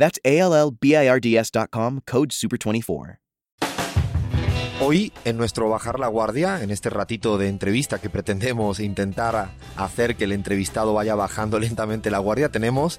That's ALLBIRDS.com, code SUPER24. Hoy, en nuestro Bajar la Guardia, en este ratito de entrevista que pretendemos intentar hacer que el entrevistado vaya bajando lentamente la guardia, tenemos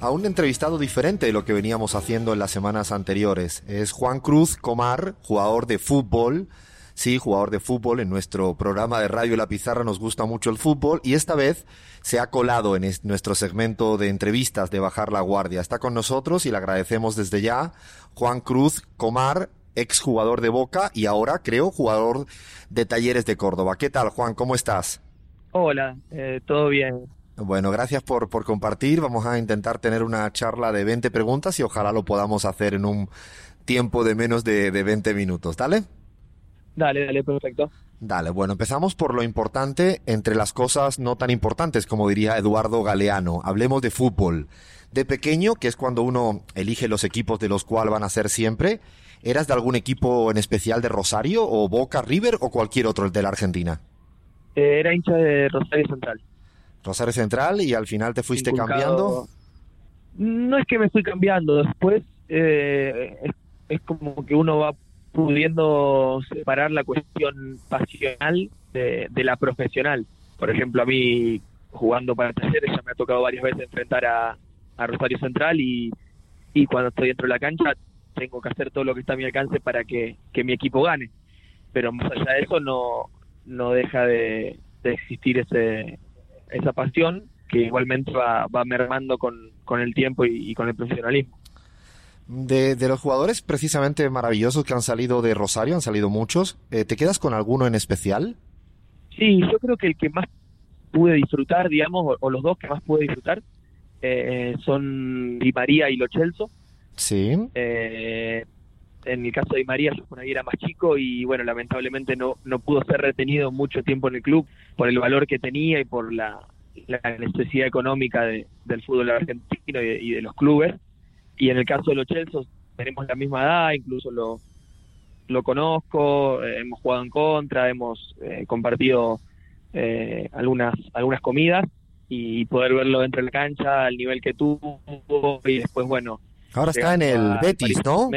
a un entrevistado diferente de lo que veníamos haciendo en las semanas anteriores. Es Juan Cruz Comar, jugador de fútbol. Sí, jugador de fútbol. En nuestro programa de Radio La Pizarra nos gusta mucho el fútbol y esta vez se ha colado en nuestro segmento de entrevistas de Bajar la Guardia. Está con nosotros y le agradecemos desde ya. Juan Cruz Comar, exjugador de Boca y ahora creo jugador de Talleres de Córdoba. ¿Qué tal, Juan? ¿Cómo estás? Hola, eh, todo bien. Bueno, gracias por, por compartir. Vamos a intentar tener una charla de 20 preguntas y ojalá lo podamos hacer en un tiempo de menos de, de 20 minutos. ¿Dale? Dale, dale, perfecto. Dale, bueno, empezamos por lo importante entre las cosas no tan importantes, como diría Eduardo Galeano. Hablemos de fútbol. De pequeño, que es cuando uno elige los equipos de los cuales van a ser siempre, ¿eras de algún equipo en especial de Rosario o Boca, River o cualquier otro de la Argentina? Eh, era hincha de Rosario Central. Rosario Central y al final te fuiste cambiando. No es que me fui cambiando, después eh, es, es como que uno va pudiendo separar la cuestión pasional de, de, la profesional. Por ejemplo, a mí jugando para talleres ya me ha tocado varias veces enfrentar a, Rosario Central y, cuando estoy dentro de la cancha tengo que hacer todo lo que está a mi alcance para que, mi equipo gane. Pero más allá de eso no, deja de, existir ese, esa pasión que igualmente va, mermando con, el tiempo y con el profesionalismo. De, de, los jugadores precisamente maravillosos que han salido de Rosario, han salido muchos, eh, ¿te quedas con alguno en especial? Sí, yo creo que el que más pude disfrutar, digamos, o, o los dos que más pude disfrutar, eh, son Di María y Lo Celso. Sí. Eh, en el caso de Di María, yo por ahí era más chico y bueno, lamentablemente no, no pudo ser retenido mucho tiempo en el club por el valor que tenía y por la, la necesidad económica de, del fútbol argentino y de, y de los clubes y en el caso de los Chelsea tenemos la misma edad, incluso lo, lo conozco, eh, hemos jugado en contra, hemos eh, compartido eh, algunas, algunas comidas y poder verlo dentro de la cancha al nivel que tuvo y después, bueno. Ahora está en el Betis, ¿no?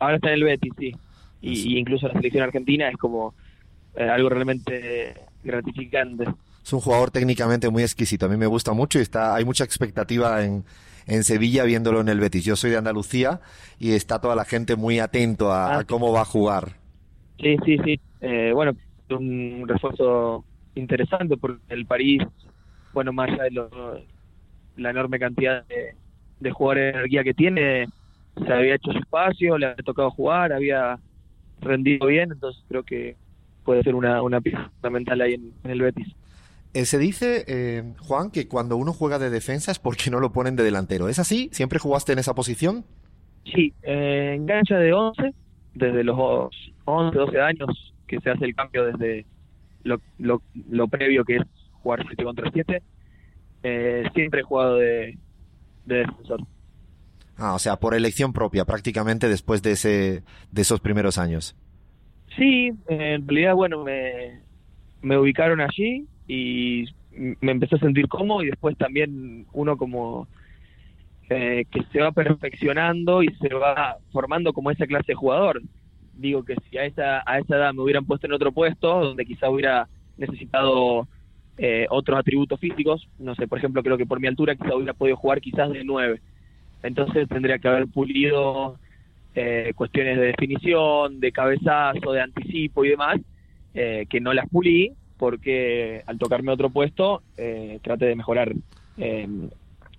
Ahora está en el Betis, sí. Y, y incluso la selección argentina es como algo realmente gratificante. Es un jugador técnicamente muy exquisito, a mí me gusta mucho y está hay mucha expectativa en en Sevilla viéndolo en el Betis. Yo soy de Andalucía y está toda la gente muy atento a, ah, a cómo va a jugar. Sí, sí, sí. Eh, bueno, un refuerzo interesante porque el París, bueno, más allá de lo, la enorme cantidad de, de jugadores de energía que tiene, se había hecho su espacio, le había tocado jugar, había rendido bien, entonces creo que puede ser una, una pieza fundamental ahí en, en el Betis. Eh, se dice, eh, Juan, que cuando uno juega de defensa es porque no lo ponen de delantero. ¿Es así? ¿Siempre jugaste en esa posición? Sí, eh, engancha de 11, desde los 11, 12 años que se hace el cambio desde lo, lo, lo previo que es jugar 7 contra 7. Eh, siempre he jugado de, de defensor. Ah, o sea, por elección propia, prácticamente después de ese de esos primeros años. Sí, en realidad, bueno, me, me ubicaron allí y me empecé a sentir cómodo y después también uno como eh, que se va perfeccionando y se va formando como esa clase de jugador. Digo que si a esa, a esa edad me hubieran puesto en otro puesto, donde quizá hubiera necesitado eh, otros atributos físicos, no sé, por ejemplo, creo que por mi altura quizá hubiera podido jugar quizás de nueve. Entonces tendría que haber pulido eh, cuestiones de definición, de cabezazo, de anticipo y demás, eh, que no las pulí porque al tocarme otro puesto eh, trate de mejorar eh,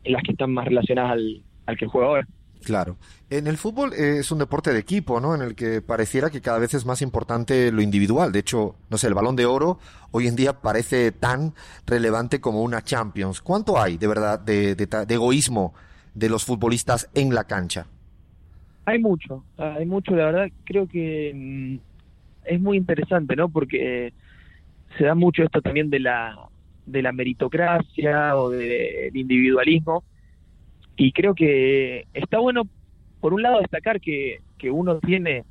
las que están más relacionadas al, al que juego ahora. Claro. En el fútbol eh, es un deporte de equipo, ¿no? En el que pareciera que cada vez es más importante lo individual. De hecho, no sé, el balón de oro hoy en día parece tan relevante como una Champions. ¿Cuánto hay de verdad de, de, de egoísmo de los futbolistas en la cancha? Hay mucho, hay mucho, la verdad, creo que mm, es muy interesante, ¿no? Porque se da mucho esto también de la de la meritocracia o del individualismo. Y creo que está bueno por un lado destacar que, que uno tiene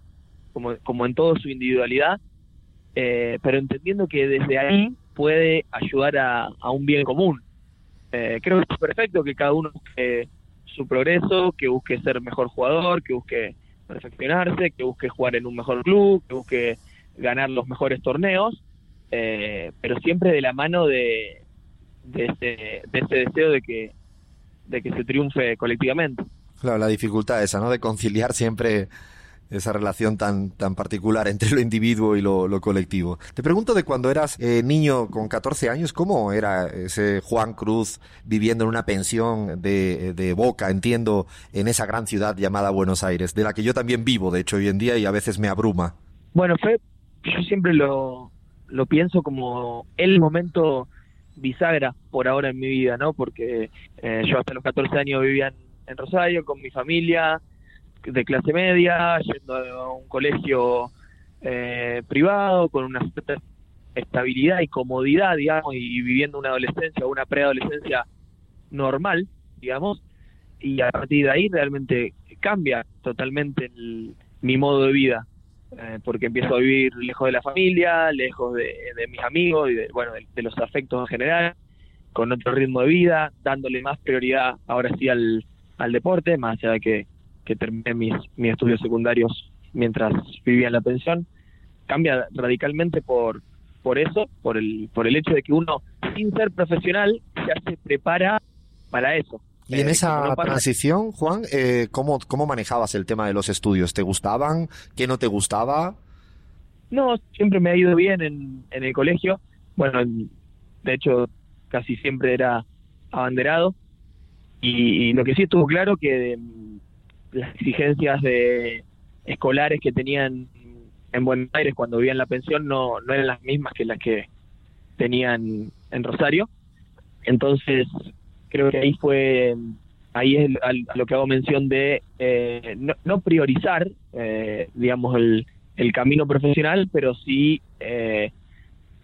como, como en todo su individualidad eh, pero entendiendo que desde ahí puede ayudar a, a un bien común. Eh, creo que es perfecto que cada uno busque su progreso que busque ser mejor jugador que busque perfeccionarse que busque jugar en un mejor club que busque ganar los mejores torneos eh, pero siempre de la mano de, de, ese, de ese deseo de que, de que se triunfe colectivamente. Claro, la dificultad esa, ¿no? De conciliar siempre esa relación tan, tan particular entre lo individuo y lo, lo colectivo. Te pregunto de cuando eras eh, niño con 14 años, ¿cómo era ese Juan Cruz viviendo en una pensión de, de Boca, entiendo, en esa gran ciudad llamada Buenos Aires, de la que yo también vivo, de hecho, hoy en día y a veces me abruma? Bueno, fue, yo siempre lo, lo pienso como el momento bisagra por ahora en mi vida, ¿no? Porque eh, yo hasta los 14 años vivía en, en, Rosario con mi familia de clase media, yendo a un colegio eh, privado con una cierta estabilidad y comodidad, digamos, y viviendo una adolescencia una preadolescencia normal, digamos, y a partir de ahí realmente cambia totalmente el, mi modo de vida eh, porque empiezo a vivir lejos de la familia, lejos de, mis amigos y de, bueno, de, de, los afectos en general, con otro ritmo de vida, dándole más prioridad ahora sí al, al deporte, más allá de que, que terminé mis, mis estudios secundarios mientras vivía en la pensión. Cambia radicalmente por, por eso, por el, por el hecho de que uno, sin ser profesional, ya se prepara para eso. Y en esa no transición, Juan, eh, ¿cómo, ¿cómo manejabas el tema de los estudios? ¿Te gustaban? ¿Qué no te gustaba? No, siempre me ha ido bien en, en el colegio. Bueno, en, de hecho, casi siempre era abanderado. Y, y, lo que sí estuvo claro que um, las exigencias de escolares que tenían en Buenos Aires cuando vivían en la pensión no, no eran las mismas que las que tenían en Rosario. Entonces, creo que ahí fue ahí es a lo que hago mención de eh, no, no, priorizar eh, digamos el, el, camino profesional pero sí eh,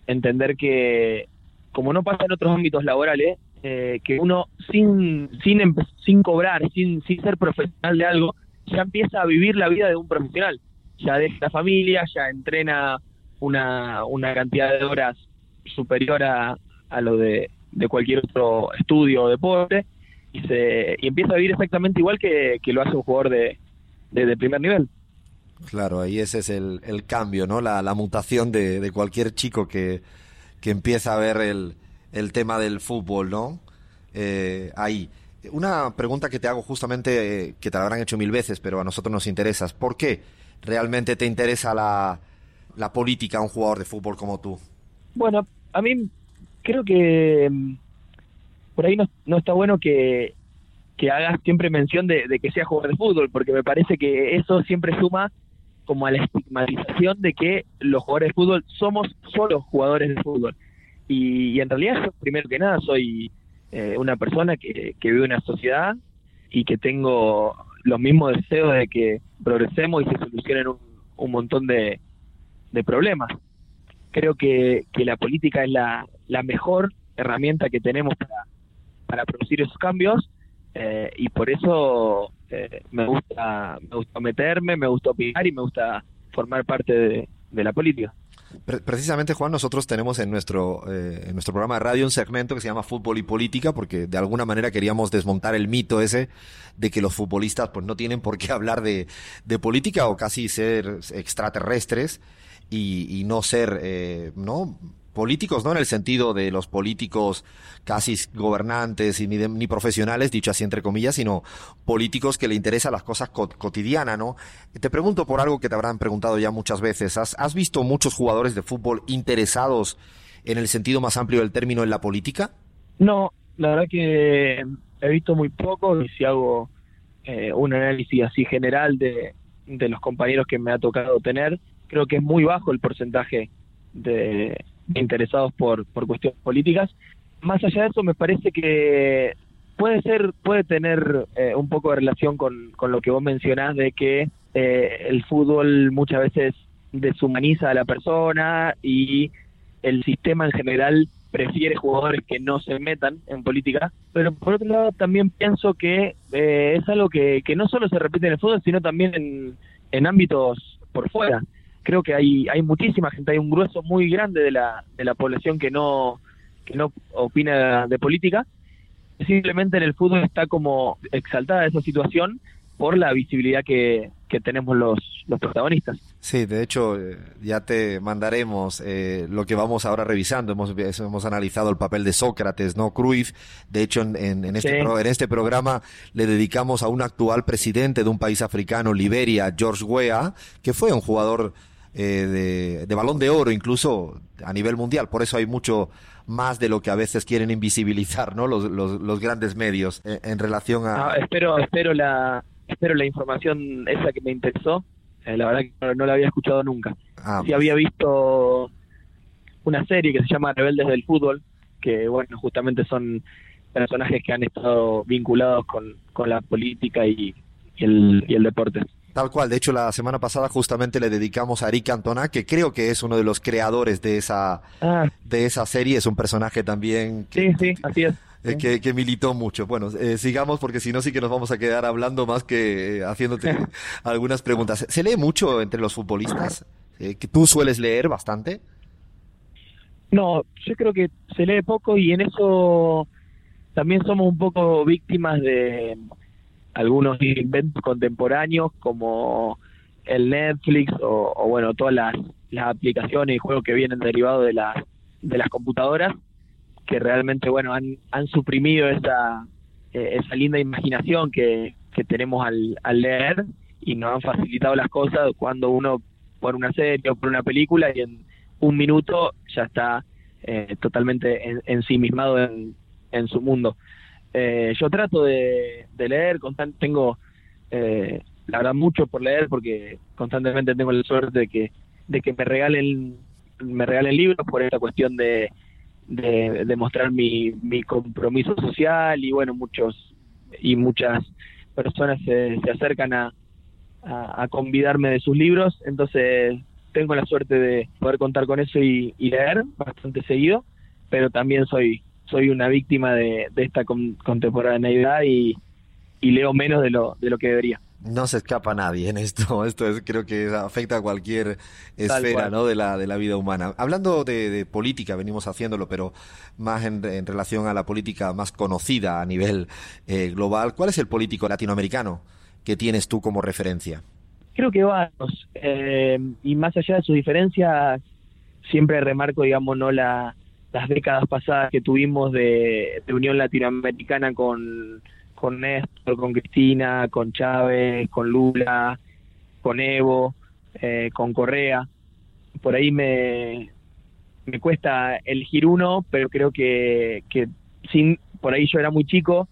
entender que como no pasa en otros ámbitos laborales eh, que uno sin sin sin cobrar sin sin ser profesional de algo ya empieza a vivir la vida de un profesional. Ya deja la familia ya entrena una una cantidad de horas superior a, a lo de de cualquier otro estudio o deporte y se y empieza a vivir exactamente igual que, que lo hace un jugador de, de, de, primer nivel. Claro, ahí ese es el, el cambio, ¿no? La, la mutación de, de, cualquier chico que, que empieza a ver el, el tema del fútbol, ¿no? Eh, ahí. Una pregunta que te hago justamente, eh, que te la habrán hecho mil veces, pero a nosotros nos interesa. ¿Por qué realmente te interesa la, la política a un jugador de fútbol como tú? Bueno, a mí creo que mm, por ahí no, no está bueno que, que hagas siempre mención de, que sea jugador de fútbol, porque me parece que eso siempre suma como a la estigmatización de que los jugadores de fútbol somos solo jugadores de fútbol. Y, en realidad yo, primero que nada, soy eh, una persona que, que vive una sociedad y que tengo los mismos deseos de que progresemos y se solucionen un, un montón de, de problemas. Creo que, que la política es la, la mejor herramienta que tenemos para, para producir esos cambios eh, y por eso eh, me gusta me gusta meterme, me gusta opinar y me gusta formar parte de, la política. Precisamente, Juan, nosotros tenemos en nuestro, eh, en nuestro programa de radio un segmento que se llama Fútbol y Política, porque de alguna manera queríamos desmontar el mito ese de que los futbolistas pues no tienen por qué hablar de, de política o casi ser extraterrestres y, y no ser, eh, ¿no? políticos, no en el sentido de los políticos casi gobernantes y ni, de, ni profesionales, dicho así entre comillas, sino políticos que le interesan las cosas co cotidianas, ¿no? Te pregunto por algo que te habrán preguntado ya muchas veces. ¿Has, ¿Has visto muchos jugadores de fútbol interesados en el sentido más amplio del término en la política? No, la verdad que he visto muy poco y si hago eh, un análisis así general de, de los compañeros que me ha tocado tener, creo que es muy bajo el porcentaje de, interesados por, por cuestiones políticas. Más allá de eso, me parece que puede ser, puede tener eh, un poco de relación con, con lo que vos mencionás de que eh, el fútbol muchas veces deshumaniza a la persona y el sistema en general prefiere jugadores que no se metan en política, pero por otro lado también pienso que eh, es algo que, que no solo se repite en el fútbol, sino también en, en ámbitos por fuera. Creo que hay, hay muchísima gente, hay un grueso muy grande de la, de la población que no, que no opina de política. Simplemente en el fútbol está como exaltada esa situación por la visibilidad que, que tenemos los, los protagonistas. Sí, de hecho, eh, ya te mandaremos eh, lo que vamos ahora revisando. Hemos, hemos analizado el papel de Sócrates, ¿no? Cruyff. De hecho, en, en, este, en este programa le dedicamos a un actual presidente de un país africano, Liberia, George Weah, que fue un jugador eh, de, de balón de oro, incluso a nivel mundial. Por eso hay mucho más de lo que a veces quieren invisibilizar, ¿no? Los, los, los grandes medios en, relación a. Ah, espero, espero la, espero la información esa que me interesó. Eh, la verdad que no, la había escuchado nunca. Ah, sí había visto una serie que se llama Rebeldes del Fútbol, que bueno, justamente son personajes que han estado vinculados con, con la política y, el, y el deporte. Tal cual, de hecho la semana pasada justamente le dedicamos a Eric Cantona, que creo que es uno de los creadores de esa, ah. de esa serie, es un personaje también que, sí, sí, así es. Eh, que, que, militó mucho. Bueno, eh, sigamos porque si no sí que nos vamos a quedar hablando más que eh, haciéndote algunas preguntas. ¿Se lee mucho entre los futbolistas? ¿Que tú sueles leer bastante? No, yo creo que se lee poco y en eso también somos un poco víctimas de algunos inventos contemporáneos como el Netflix o, o bueno, todas las, las aplicaciones y juegos que vienen derivados de las, de las computadoras que realmente bueno han, han suprimido esa, eh, esa linda imaginación que, que tenemos al, al leer y nos han facilitado las cosas cuando uno por una serie o por una película y en un minuto ya está eh, totalmente en, ensimismado en, en su mundo. Eh, yo trato de, leer, constant, tengo eh, la verdad mucho por leer porque constantemente tengo la suerte de que de que me regalen me regalen libros por esta cuestión de de, mostrar mi, mi compromiso social y bueno, muchos y muchas personas se, se acercan a, a, convidarme de sus libros, entonces tengo la suerte de poder contar con eso y, leer bastante seguido, pero también soy soy una víctima de, de esta contemporaneidad y, y leo menos de lo, de lo que debería no se escapa nadie en esto. Esto es, creo que afecta a cualquier esfera ¿no? de, la, de la vida humana. Hablando de, política, venimos haciéndolo, pero más en, relación a la política más conocida a nivel eh, global, ¿cuál es el político latinoamericano que tienes tú como referencia? Creo que varios. Eh, y más allá de sus diferencias, siempre remarco, digamos, no la, las décadas pasadas que tuvimos de, de Unión Latinoamericana con con Néstor, con Cristina, con Chávez, con Lula, con Evo, eh, con Correa. Por ahí me, me cuesta elegir uno, pero creo que, que sin, por ahí yo era muy chico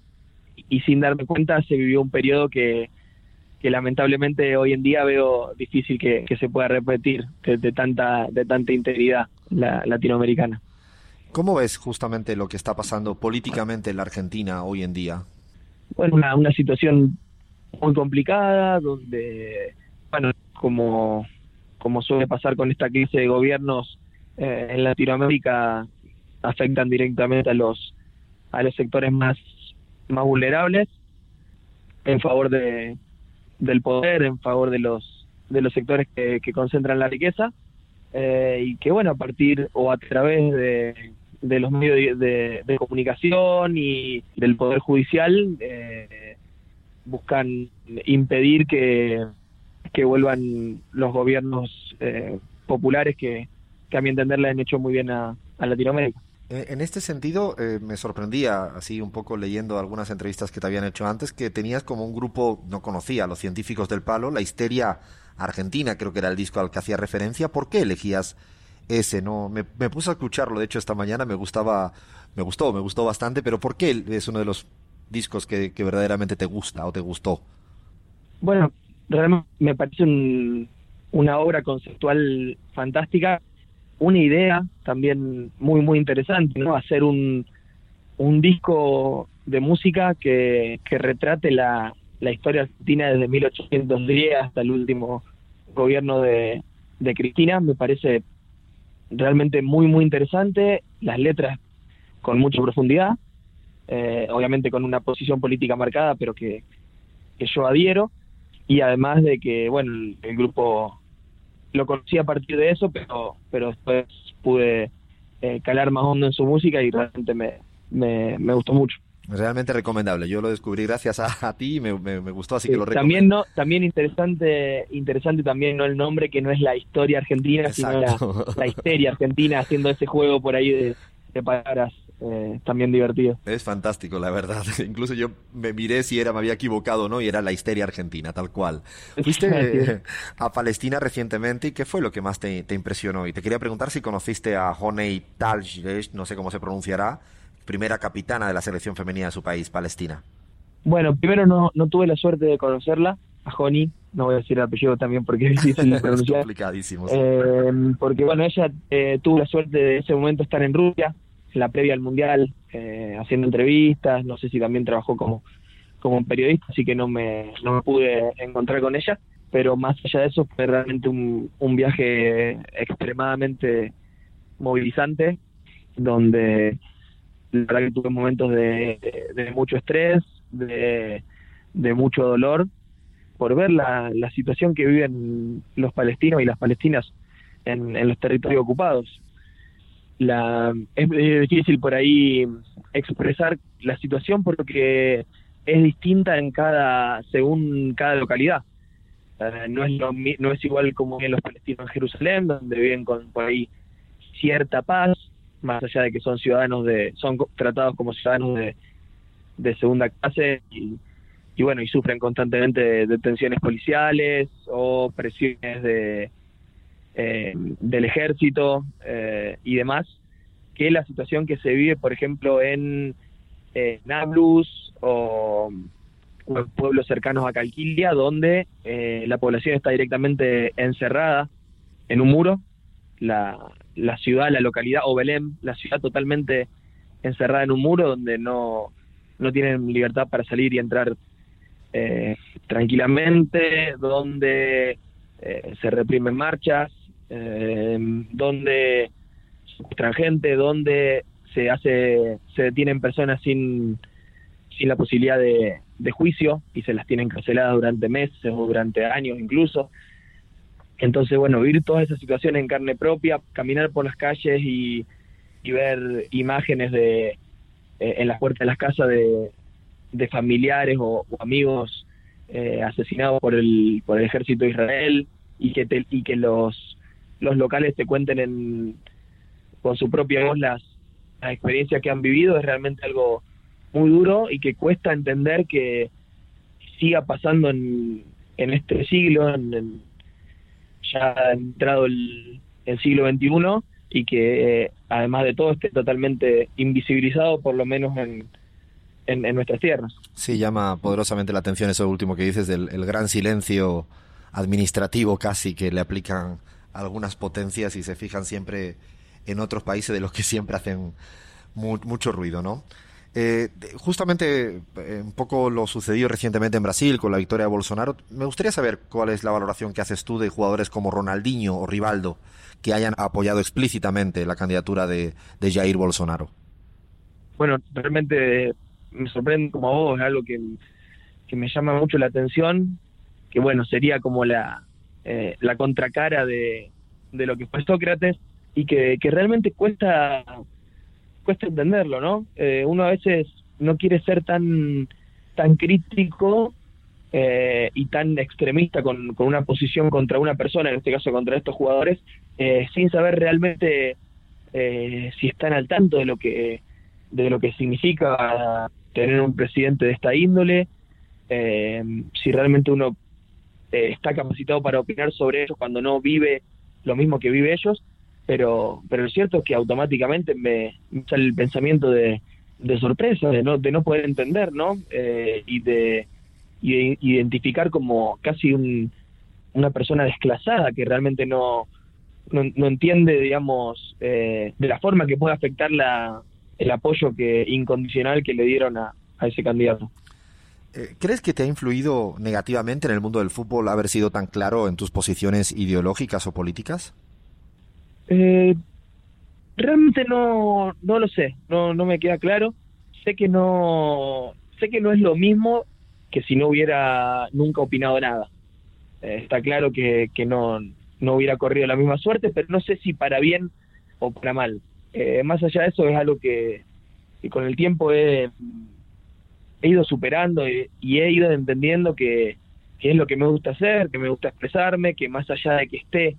y sin darme cuenta se vivió un periodo que, que lamentablemente hoy en día veo difícil que, que se pueda repetir de, tanta de tanta integridad la, latinoamericana. ¿Cómo ves justamente lo que está pasando políticamente en la Argentina hoy en día? Bueno, una, una situación muy complicada, donde, bueno, como, como suele pasar con esta crisis de gobiernos eh, en Latinoamérica, afectan directamente a los, a los sectores más, más vulnerables en favor de, del poder, en favor de los, de los sectores que, que concentran la riqueza. Eh, y que bueno, a partir o a través de, de los medios de, comunicación y del Poder Judicial eh, buscan impedir que, que vuelvan los gobiernos eh, populares que, que a mi entender le han hecho muy bien a, Latinoamérica. Eh, en este sentido, me sorprendía, así un poco leyendo algunas entrevistas que te habían hecho antes, que tenías como un grupo, no conocía, los científicos del palo, la histeria argentina, creo que era el disco al que hacía referencia. ¿Por qué elegías ese, ¿no? Me, me puse a escucharlo, de hecho, esta mañana me gustaba, me gustó, me gustó bastante, pero ¿por qué es uno de los discos que, verdaderamente te gusta o te gustó? Bueno, realmente me parece una obra conceptual fantástica, una idea también muy, muy interesante, ¿no? Hacer un, un disco de música que, que retrate la, la historia argentina desde 1810 hasta el último gobierno de, de Cristina. Me parece realmente muy, muy interesante. Las letras con mucha profundidad, eh, obviamente con una posición política marcada, pero que, que yo adhiero. Y además de que, bueno, el, grupo lo conocí a partir de eso, pero, pero después pude eh, calar más hondo en su música y realmente me, me, me gustó mucho. Realmente recomendable. Yo lo descubrí gracias a, ti y me, me, gustó, así que lo recomiendo. También no, también interesante, interesante también no el nombre que no es la historia argentina, sino la, la, histeria argentina haciendo ese juego por ahí de, de palabras eh, también divertido. Es fantástico, la verdad. Incluso yo me miré si era, me había equivocado, ¿no? Y era la histeria argentina, tal cual. Fuiste a Palestina recientemente y ¿qué fue lo que más te, te impresionó? Y te quería preguntar si conociste a Honey Taljesh, no sé cómo se pronunciará, primera capitana de la selección femenina de su país, Palestina? Bueno, primero no, no tuve la suerte de conocerla, a Joni, no voy a decir el apellido también porque es difícil pronunciar. es complicadísimo. Eh, porque bueno, ella eh, tuvo la suerte de ese momento estar en Rusia, en la previa al Mundial, eh, haciendo entrevistas, no sé si también trabajó como, como periodista, así que no me, no me pude encontrar con ella, pero más allá de eso fue realmente un, un viaje extremadamente movilizante, donde la verdad que tuve momentos de, mucho estrés, de, mucho dolor, por ver la, la, situación que viven los palestinos y las palestinas en, los territorios ocupados. La, es, difícil por ahí expresar la situación porque es distinta en cada según cada localidad. Eh, no es no es igual como en los palestinos en Jerusalén, donde viven con por ahí cierta paz, más allá de que son ciudadanos de, son tratados como ciudadanos de, de segunda clase y, bueno, y sufren constantemente detenciones policiales o presiones de eh, del ejército eh, y demás, que la situación que se vive, por ejemplo, en eh, Nablus o, pueblos cercanos a Calquilia, donde eh, la población está directamente encerrada en un muro, la, la ciudad, la localidad, o Belém, la ciudad totalmente encerrada en un muro donde no, no tienen libertad para salir y entrar eh, tranquilamente, donde eh, se reprimen marchas, eh, donde se gente, donde se hace, se detienen personas sin, sin la posibilidad de, de juicio y se las tienen canceladas durante meses o durante años incluso. Entonces, bueno, vivir toda esa situación en carne propia, caminar por las calles y, ver imágenes de eh, en las puertas de las casas de, familiares o, amigos eh, asesinados por el por el ejército de Israel y que y que los los locales te cuenten en, con su propia voz las, las experiencias que han vivido. Es realmente algo muy duro y que cuesta entender que siga pasando en, en este siglo, en, ya ha entrado el, siglo XXI y que eh, además de todo esté totalmente invisibilizado, por lo menos en, en, nuestras tierras. Sí, llama poderosamente la atención eso último que dices del el gran silencio administrativo casi que le aplican algunas potencias y se fijan siempre en otros países de los que siempre hacen mucho ruido, ¿no? Eh, justamente eh, un poco lo sucedido recientemente en Brasil con la victoria de Bolsonaro. Me gustaría saber cuál es la valoración que haces tú de jugadores como Ronaldinho o Rivaldo que hayan apoyado explícitamente la candidatura de, Jair Bolsonaro. Bueno, realmente me sorprende como a vos, es algo que, me llama mucho la atención, que bueno, sería como la, eh, la contracara de, de lo que fue Sócrates y que, que realmente cuesta cuesta entenderlo, ¿no? Eh, uno a veces no quiere ser tan, tan crítico eh, y tan extremista con, una posición contra una persona, en este caso contra estos jugadores, eh, sin saber realmente si están al tanto de lo que de lo que significa tener un presidente de esta índole, si realmente uno está capacitado para opinar sobre ellos cuando no vive lo mismo que vive ellos pero pero lo cierto es que automáticamente me, sale el pensamiento de, sorpresa, de no, de no poder entender, ¿no? Eh, y, de, identificar como casi un, una persona desclasada que realmente no, no, entiende, digamos, eh, de la forma que puede afectar la, el apoyo que incondicional que le dieron a, a ese candidato. Eh, ¿Crees que te ha influido negativamente en el mundo del fútbol haber sido tan claro en tus posiciones ideológicas o políticas? Eh, realmente no, no lo sé, no, no me queda claro. Sé que no, sé que no es lo mismo que si no hubiera nunca opinado nada. Eh, está claro que, que no, no hubiera corrido la misma suerte, pero no sé si para bien o para mal. Eh, más allá de eso es algo que, con el tiempo he, ido superando y, he ido entendiendo que, que, es lo que me gusta hacer, que me gusta expresarme, que más allá de que esté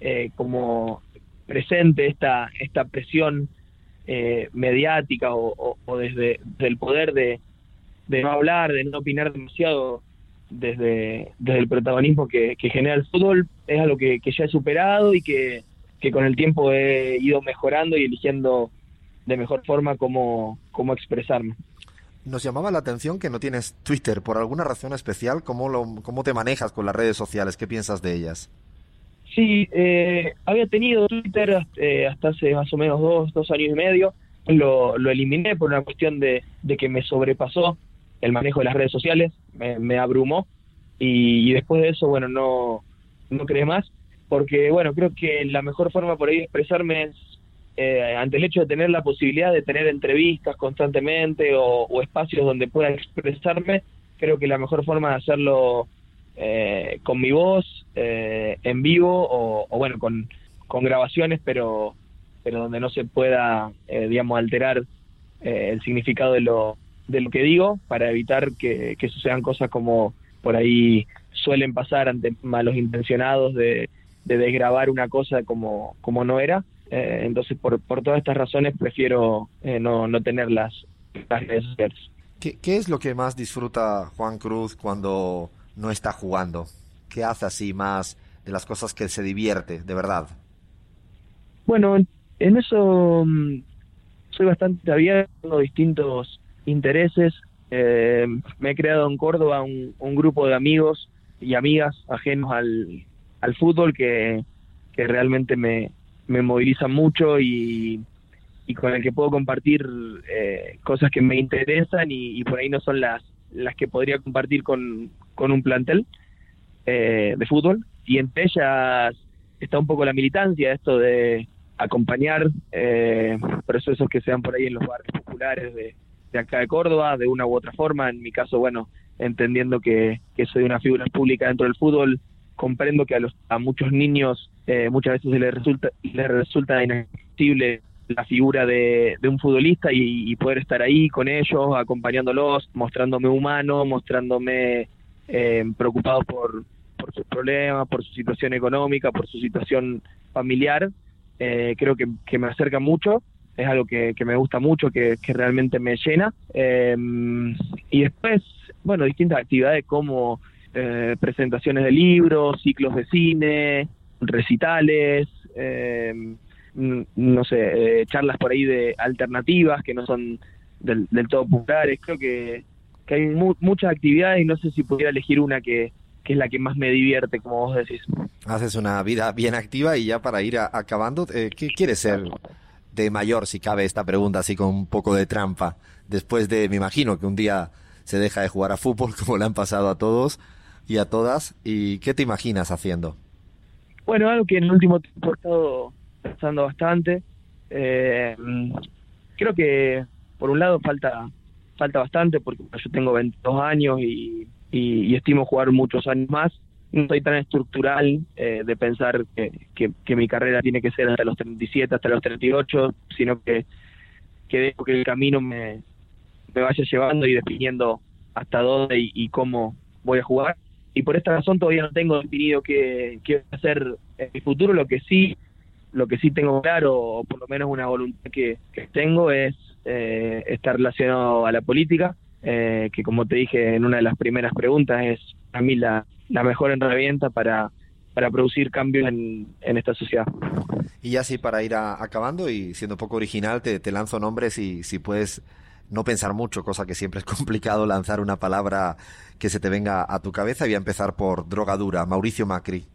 eh, como presente esta, esta presión eh, mediática o, desde, el poder de, de no hablar, de no opinar demasiado desde, desde el protagonismo que, genera el fútbol, es algo que, ya he superado y que, que, con el tiempo he ido mejorando y eligiendo de mejor forma cómo, cómo expresarme. Nos llamaba la atención que no tienes Twitter por alguna razón especial. ¿Cómo, lo, cómo te manejas con las redes sociales? ¿Qué piensas de ellas? Sí, eh, había tenido Twitter eh, hasta hace más o menos dos, dos años y medio. Lo, lo eliminé por una cuestión de, de, que me sobrepasó el manejo de las redes sociales, me, abrumó y, después de eso, bueno, no, no creé más, porque bueno, creo que la mejor forma por ahí de expresarme es eh, ante el hecho de tener la posibilidad de tener entrevistas constantemente o, espacios donde pueda expresarme, creo que la mejor forma de hacerlo eh, con mi voz, eh, en vivo o, bueno, con, con, grabaciones, pero, pero donde no se pueda, eh, digamos, alterar el significado de lo, de lo que digo para evitar que, que sucedan cosas como por ahí suelen pasar ante malos intencionados de, de desgrabar una cosa como, como no era. entonces, por, por todas estas razones, prefiero no, no tener las, redes sociales. ¿Qué, ¿Qué es lo que más disfruta Juan Cruz cuando no está jugando? ¿Qué hace así más de las cosas que se divierte, de verdad? Bueno, en eso mm, soy bastante abierto, distintos intereses. Eh, me he creado en Córdoba un, grupo de amigos y amigas ajenos al, fútbol que, que realmente me, me movilizan mucho y, y con el que puedo compartir eh, cosas que me interesan y, por ahí no son las, las que podría compartir con, con un plantel eh, de fútbol y entre ellas está un poco la militancia, esto de acompañar eh, procesos que sean por ahí en los barrios populares de, acá de Córdoba, de una u otra forma. En mi caso, bueno, entendiendo que, soy una figura pública dentro del fútbol, comprendo que a, los, a muchos niños eh, muchas veces les resulta, les resulta inaccesible la figura de, un futbolista y, poder estar ahí con ellos, acompañándolos, mostrándome humano, mostrándome eh, preocupado por, por sus problemas, por su situación económica, por su situación familiar. Eh, creo que, me acerca mucho, es algo que, me gusta mucho, que, realmente me llena. Eh, y después, bueno, distintas actividades como eh, presentaciones de libros, ciclos de cine, recitales, no sé, charlas por ahí de alternativas que no son del, todo populares. Creo que, hay muchas actividades y no sé si pudiera elegir una que, es la que más me divierte, como vos decís. Haces una vida bien activa y ya para ir acabando, eh, ¿qué quieres ser de mayor, si cabe esta pregunta así con un poco de trampa? Después de, me imagino que un día se deja de jugar a fútbol como le han pasado a todos y a todas. ¿Y qué te imaginas haciendo? Bueno, algo que en el último tiempo he estado pensando bastante. Eh, creo que por un lado falta falta bastante porque yo tengo 22 años y, y, estimo jugar muchos años más. No soy tan estructural eh, de pensar que, que, mi carrera tiene que ser hasta los 37, hasta los 38, sino que, que dejo que el camino me, me vaya llevando y definiendo hasta dónde y, cómo voy a jugar. Y por esta razón todavía no tengo definido qué, qué hacer en mi futuro. Lo que sí lo que sí tengo claro, o por lo menos una voluntad que, tengo, es eh, estar relacionado a la política, eh, que como te dije en una de las primeras preguntas, es a mí la, mejor herramienta para, para producir cambios en, en esta sociedad. Y ya sí, para ir acabando y siendo un poco original, te, te lanzo nombres y si puedes no pensar mucho, cosa que siempre es complicado lanzar una palabra que se te venga a tu cabeza. Voy a empezar por drogadura, Mauricio Macri.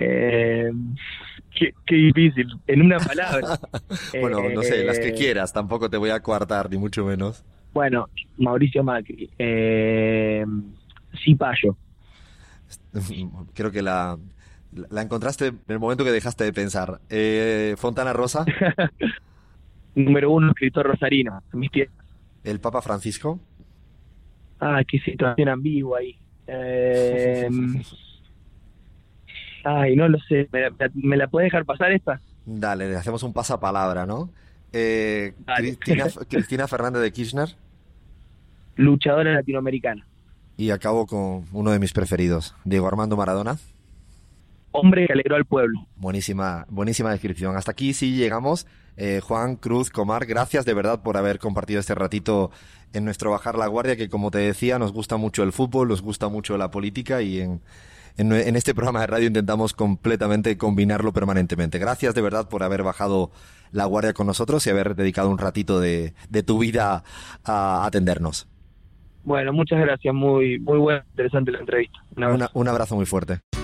Eh, qué, difícil, en una palabra. bueno, no sé, las que eh, quieras, tampoco te voy a coartar, ni mucho menos. Bueno, Mauricio Macri. Eh, Cipayo. Creo que la, la encontraste en el momento que dejaste de pensar. Eh, Fontana Rosa. Número uno, escritor rosarino, mis tierras. El Papa Francisco. Ah, qué situación ambigua ahí. Eh, ay, no lo sé. ¿Me, la- me la dejar pasar esta? Dale, le hacemos un pasapalabra, ¿no? Eh, Cristina Fernández de Kirchner. Luchadora latinoamericana. Y acabo con uno de mis preferidos, Diego Armando Maradona. Hombre que alegró al pueblo. Buenísima, buenísima descripción. Hasta aquí sí llegamos. Eh, Juan Cruz Comar, gracias de verdad por haber compartido este ratito en nuestro Bajar la Guardia, que como te decía, nos gusta mucho el fútbol, nos gusta mucho la política y en, en, en este programa de radio intentamos completamente combinarlo permanentemente. Gracias de verdad por haber bajado la guardia con nosotros y haber dedicado un ratito de, de tu vida a atendernos. Bueno, muchas gracias. Muy, muy buena, interesante la entrevista. Un abrazo. Una- un abrazo muy fuerte.